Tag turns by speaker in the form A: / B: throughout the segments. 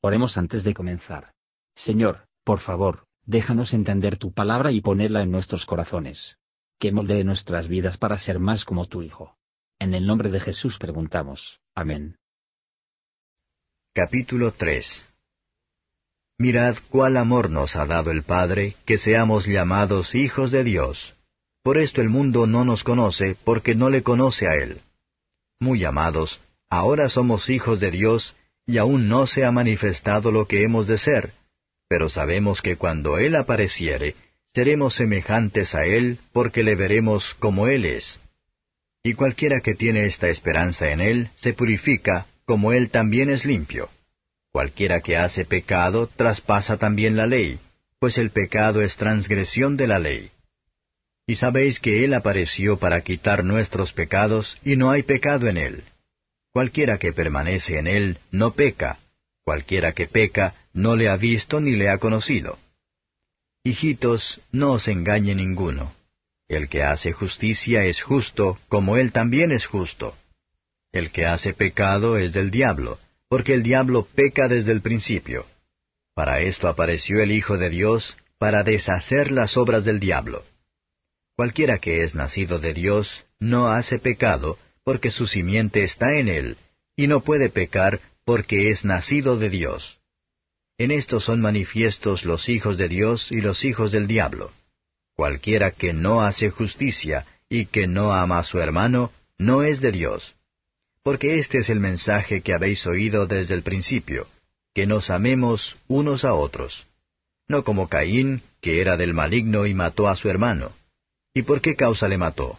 A: Oremos antes de comenzar. Señor, por favor, déjanos entender tu palabra y ponerla en nuestros corazones. Que moldee nuestras vidas para ser más como tu Hijo. En el nombre de Jesús preguntamos. Amén.
B: Capítulo 3 Mirad cuál amor nos ha dado el Padre, que seamos llamados hijos de Dios. Por esto el mundo no nos conoce, porque no le conoce a Él. Muy amados, ahora somos hijos de Dios, y aún no se ha manifestado lo que hemos de ser, pero sabemos que cuando Él apareciere, seremos semejantes a Él porque le veremos como Él es. Y cualquiera que tiene esta esperanza en Él se purifica, como Él también es limpio. Cualquiera que hace pecado traspasa también la ley, pues el pecado es transgresión de la ley. Y sabéis que Él apareció para quitar nuestros pecados, y no hay pecado en Él. Cualquiera que permanece en él no peca, cualquiera que peca no le ha visto ni le ha conocido. Hijitos, no os engañe ninguno. El que hace justicia es justo, como él también es justo. El que hace pecado es del diablo, porque el diablo peca desde el principio. Para esto apareció el Hijo de Dios, para deshacer las obras del diablo. Cualquiera que es nacido de Dios no hace pecado, porque su simiente está en él, y no puede pecar porque es nacido de Dios. En esto son manifiestos los hijos de Dios y los hijos del diablo. Cualquiera que no hace justicia y que no ama a su hermano, no es de Dios. Porque este es el mensaje que habéis oído desde el principio, que nos amemos unos a otros. No como Caín, que era del maligno y mató a su hermano. ¿Y por qué causa le mató?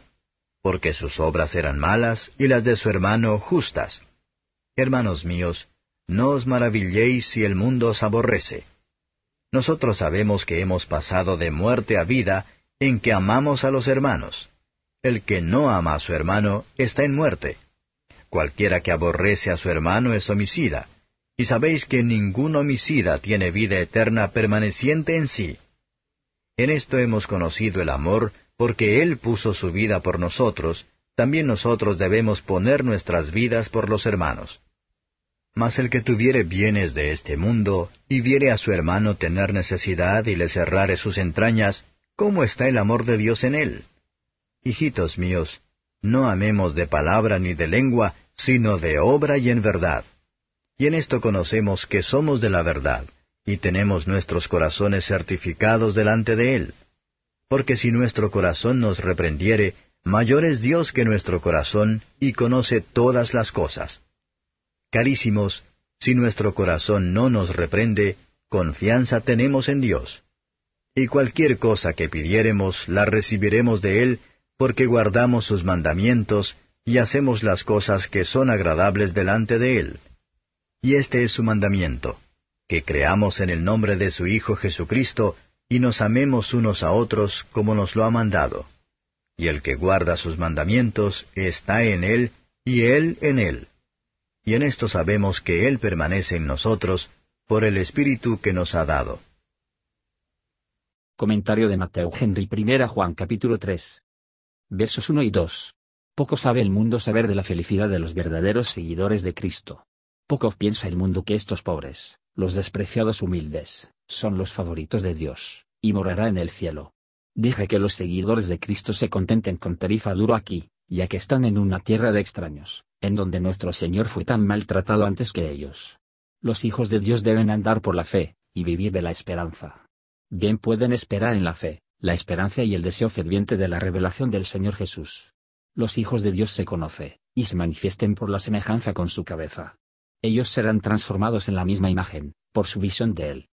B: Porque sus obras eran malas y las de su hermano justas. Hermanos míos, no os maravilléis si el mundo os aborrece. Nosotros sabemos que hemos pasado de muerte a vida en que amamos a los hermanos. El que no ama a su hermano está en muerte. Cualquiera que aborrece a su hermano es homicida, y sabéis que ningún homicida tiene vida eterna permaneciente en sí. En esto hemos conocido el amor porque Él puso su vida por nosotros, también nosotros debemos poner nuestras vidas por los hermanos. Mas el que tuviere bienes de este mundo, y viere a su hermano tener necesidad y le cerrare sus entrañas, ¿cómo está el amor de Dios en él? Hijitos míos, no amemos de palabra ni de lengua, sino de obra y en verdad. Y en esto conocemos que somos de la verdad, y tenemos nuestros corazones certificados delante de Él porque si nuestro corazón nos reprendiere, mayor es Dios que nuestro corazón, y conoce todas las cosas. Carísimos, si nuestro corazón no nos reprende, confianza tenemos en Dios. Y cualquier cosa que pidiéremos la recibiremos de Él, porque guardamos sus mandamientos y hacemos las cosas que son agradables delante de Él. Y este es su mandamiento, que creamos en el nombre de su Hijo Jesucristo, y nos amemos unos a otros como nos lo ha mandado. Y el que guarda sus mandamientos está en Él, y Él en Él. Y en esto sabemos que Él permanece en nosotros, por el Espíritu que nos ha dado.
A: Comentario de Mateo Henry I Juan capítulo 3. Versos 1 y 2. Poco sabe el mundo saber de la felicidad de los verdaderos seguidores de Cristo. Poco piensa el mundo que estos pobres, los despreciados humildes, son los favoritos de Dios, y morará en el cielo. Dije que los seguidores de Cristo se contenten con tarifa duro aquí, ya que están en una tierra de extraños, en donde nuestro Señor fue tan maltratado antes que ellos. Los hijos de Dios deben andar por la fe, y vivir de la esperanza. Bien pueden esperar en la fe, la esperanza y el deseo ferviente de la revelación del Señor Jesús. Los hijos de Dios se conoce, y se manifiesten por la semejanza con su cabeza. Ellos serán transformados en la misma imagen, por su visión de Él,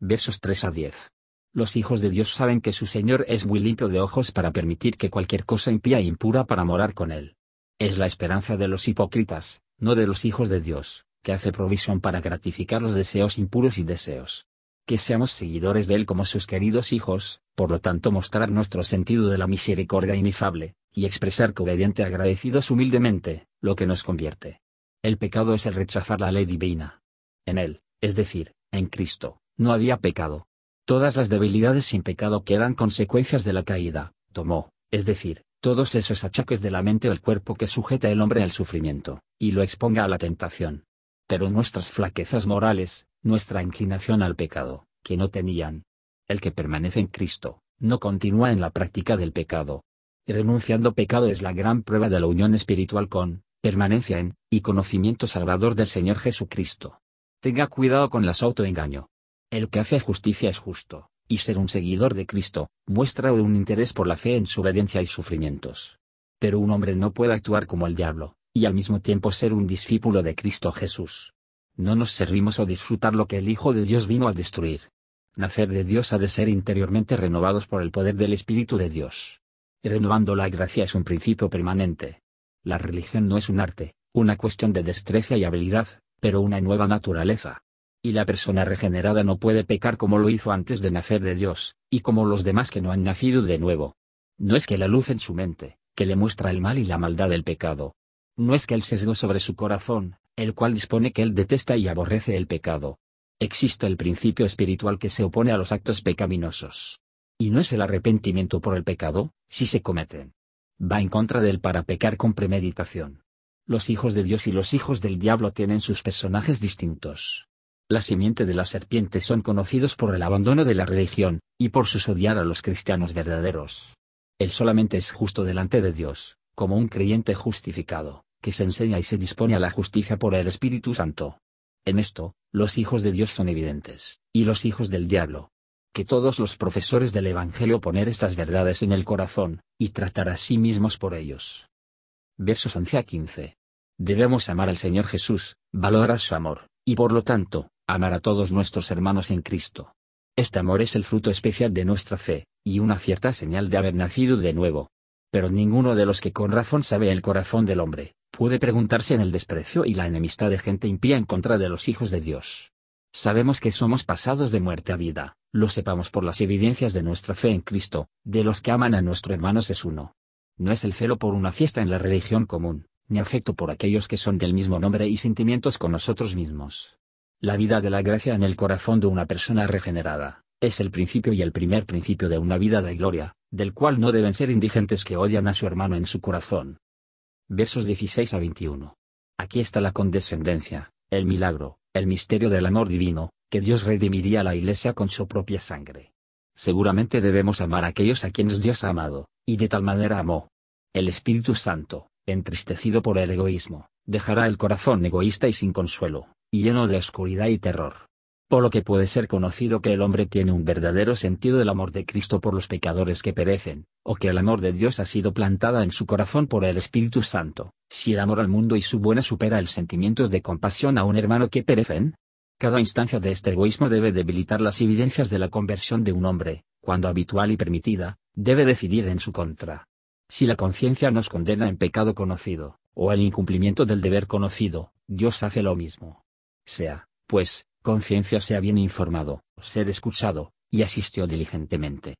A: versos 3 a 10. Los hijos de Dios saben que su Señor es muy limpio de ojos para permitir que cualquier cosa impía e impura para morar con Él. Es la esperanza de los hipócritas, no de los hijos de Dios, que hace provisión para gratificar los deseos impuros y deseos. Que seamos seguidores de Él como sus queridos hijos, por lo tanto mostrar nuestro sentido de la misericordia inefable, y expresar que obediente agradecidos humildemente, lo que nos convierte. El pecado es el rechazar la ley divina. En Él, es decir, en Cristo, no había pecado. Todas las debilidades sin pecado que eran consecuencias de la caída, tomó, es decir, todos esos achaques de la mente o el cuerpo que sujeta el hombre al sufrimiento, y lo exponga a la tentación. Pero nuestras flaquezas morales, nuestra inclinación al pecado, que no tenían. El que permanece en Cristo, no continúa en la práctica del pecado. Renunciando pecado es la gran prueba de la unión espiritual con, permanencia en, y conocimiento salvador del Señor Jesucristo. Tenga cuidado con las autoengaño. El que hace justicia es justo, y ser un seguidor de Cristo, muestra un interés por la fe en su obediencia y sufrimientos. Pero un hombre no puede actuar como el diablo, y al mismo tiempo ser un discípulo de Cristo Jesús. No nos servimos o disfrutar lo que el Hijo de Dios vino a destruir. Nacer de Dios ha de ser interiormente renovados por el poder del Espíritu de Dios. Renovando la gracia es un principio permanente. La religión no es un arte, una cuestión de destreza y habilidad, pero una nueva naturaleza. Y la persona regenerada no puede pecar como lo hizo antes de nacer de Dios, y como los demás que no han nacido de nuevo. No es que la luz en su mente, que le muestra el mal y la maldad del pecado. No es que el sesgo sobre su corazón, el cual dispone que él detesta y aborrece el pecado. Existe el principio espiritual que se opone a los actos pecaminosos. Y no es el arrepentimiento por el pecado, si se cometen. Va en contra del para pecar con premeditación. Los hijos de Dios y los hijos del diablo tienen sus personajes distintos. La simiente de la serpiente son conocidos por el abandono de la religión, y por sus odiar a los cristianos verdaderos. Él solamente es justo delante de Dios, como un creyente justificado, que se enseña y se dispone a la justicia por el Espíritu Santo. En esto, los hijos de Dios son evidentes, y los hijos del diablo. Que todos los profesores del Evangelio poner estas verdades en el corazón, y tratar a sí mismos por ellos versos 11 a 15. Debemos amar al Señor Jesús, valorar su amor, y por lo tanto, amar a todos nuestros hermanos en Cristo. Este amor es el fruto especial de nuestra fe, y una cierta señal de haber nacido de nuevo. Pero ninguno de los que con razón sabe el corazón del hombre, puede preguntarse en el desprecio y la enemistad de gente impía en contra de los hijos de Dios. Sabemos que somos pasados de muerte a vida, lo sepamos por las evidencias de nuestra fe en Cristo, de los que aman a nuestro hermanos es uno no es el celo por una fiesta en la religión común, ni afecto por aquellos que son del mismo nombre y sentimientos con nosotros mismos. La vida de la gracia en el corazón de una persona regenerada, es el principio y el primer principio de una vida de gloria, del cual no deben ser indigentes que odian a su hermano en su corazón. Versos 16 a 21. Aquí está la condescendencia, el milagro, el misterio del amor divino, que Dios redimiría a la iglesia con su propia sangre. Seguramente debemos amar a aquellos a quienes Dios ha amado, y de tal manera amó, el Espíritu Santo, entristecido por el egoísmo, dejará el corazón egoísta y sin consuelo, y lleno de oscuridad y terror. Por lo que puede ser conocido que el hombre tiene un verdadero sentido del amor de Cristo por los pecadores que perecen, o que el amor de Dios ha sido plantada en su corazón por el Espíritu Santo, si el amor al mundo y su buena supera el sentimiento de compasión a un hermano que perecen. Cada instancia de este egoísmo debe debilitar las evidencias de la conversión de un hombre, cuando habitual y permitida, debe decidir en su contra. Si la conciencia nos condena en pecado conocido, o el incumplimiento del deber conocido, Dios hace lo mismo. Sea, pues, conciencia sea bien informado, ser escuchado, y asistió diligentemente.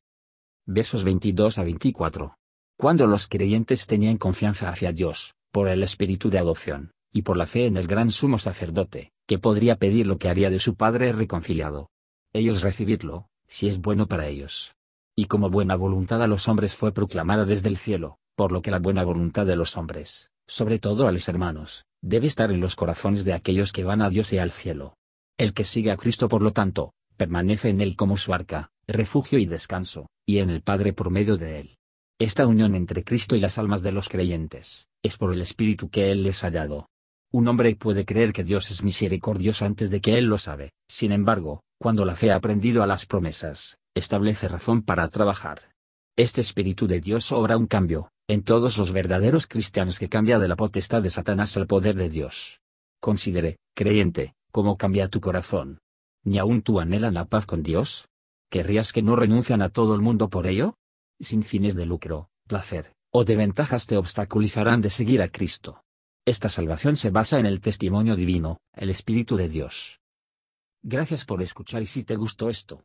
A: Versos 22 a 24. Cuando los creyentes tenían confianza hacia Dios, por el espíritu de adopción, y por la fe en el gran sumo sacerdote, que podría pedir lo que haría de su Padre reconciliado. Ellos recibirlo, si es bueno para ellos y como buena voluntad a los hombres fue proclamada desde el cielo, por lo que la buena voluntad de los hombres, sobre todo a los hermanos, debe estar en los corazones de aquellos que van a Dios y al cielo. El que sigue a Cristo por lo tanto, permanece en él como su arca, refugio y descanso, y en el Padre por medio de él. Esta unión entre Cristo y las almas de los creyentes, es por el Espíritu que Él les ha dado. Un hombre puede creer que Dios es misericordioso antes de que Él lo sabe, sin embargo, cuando la fe ha aprendido a las promesas, establece razón para trabajar. Este Espíritu de Dios obra un cambio, en todos los verdaderos cristianos que cambia de la potestad de Satanás al poder de Dios. Considere, creyente, cómo cambia tu corazón. ¿Ni aún tú anhelan la paz con Dios? ¿Querrías que no renuncian a todo el mundo por ello? Sin fines de lucro, placer, o de ventajas te obstaculizarán de seguir a Cristo. Esta salvación se basa en el testimonio divino, el Espíritu de Dios. Gracias por escuchar y si te gustó esto,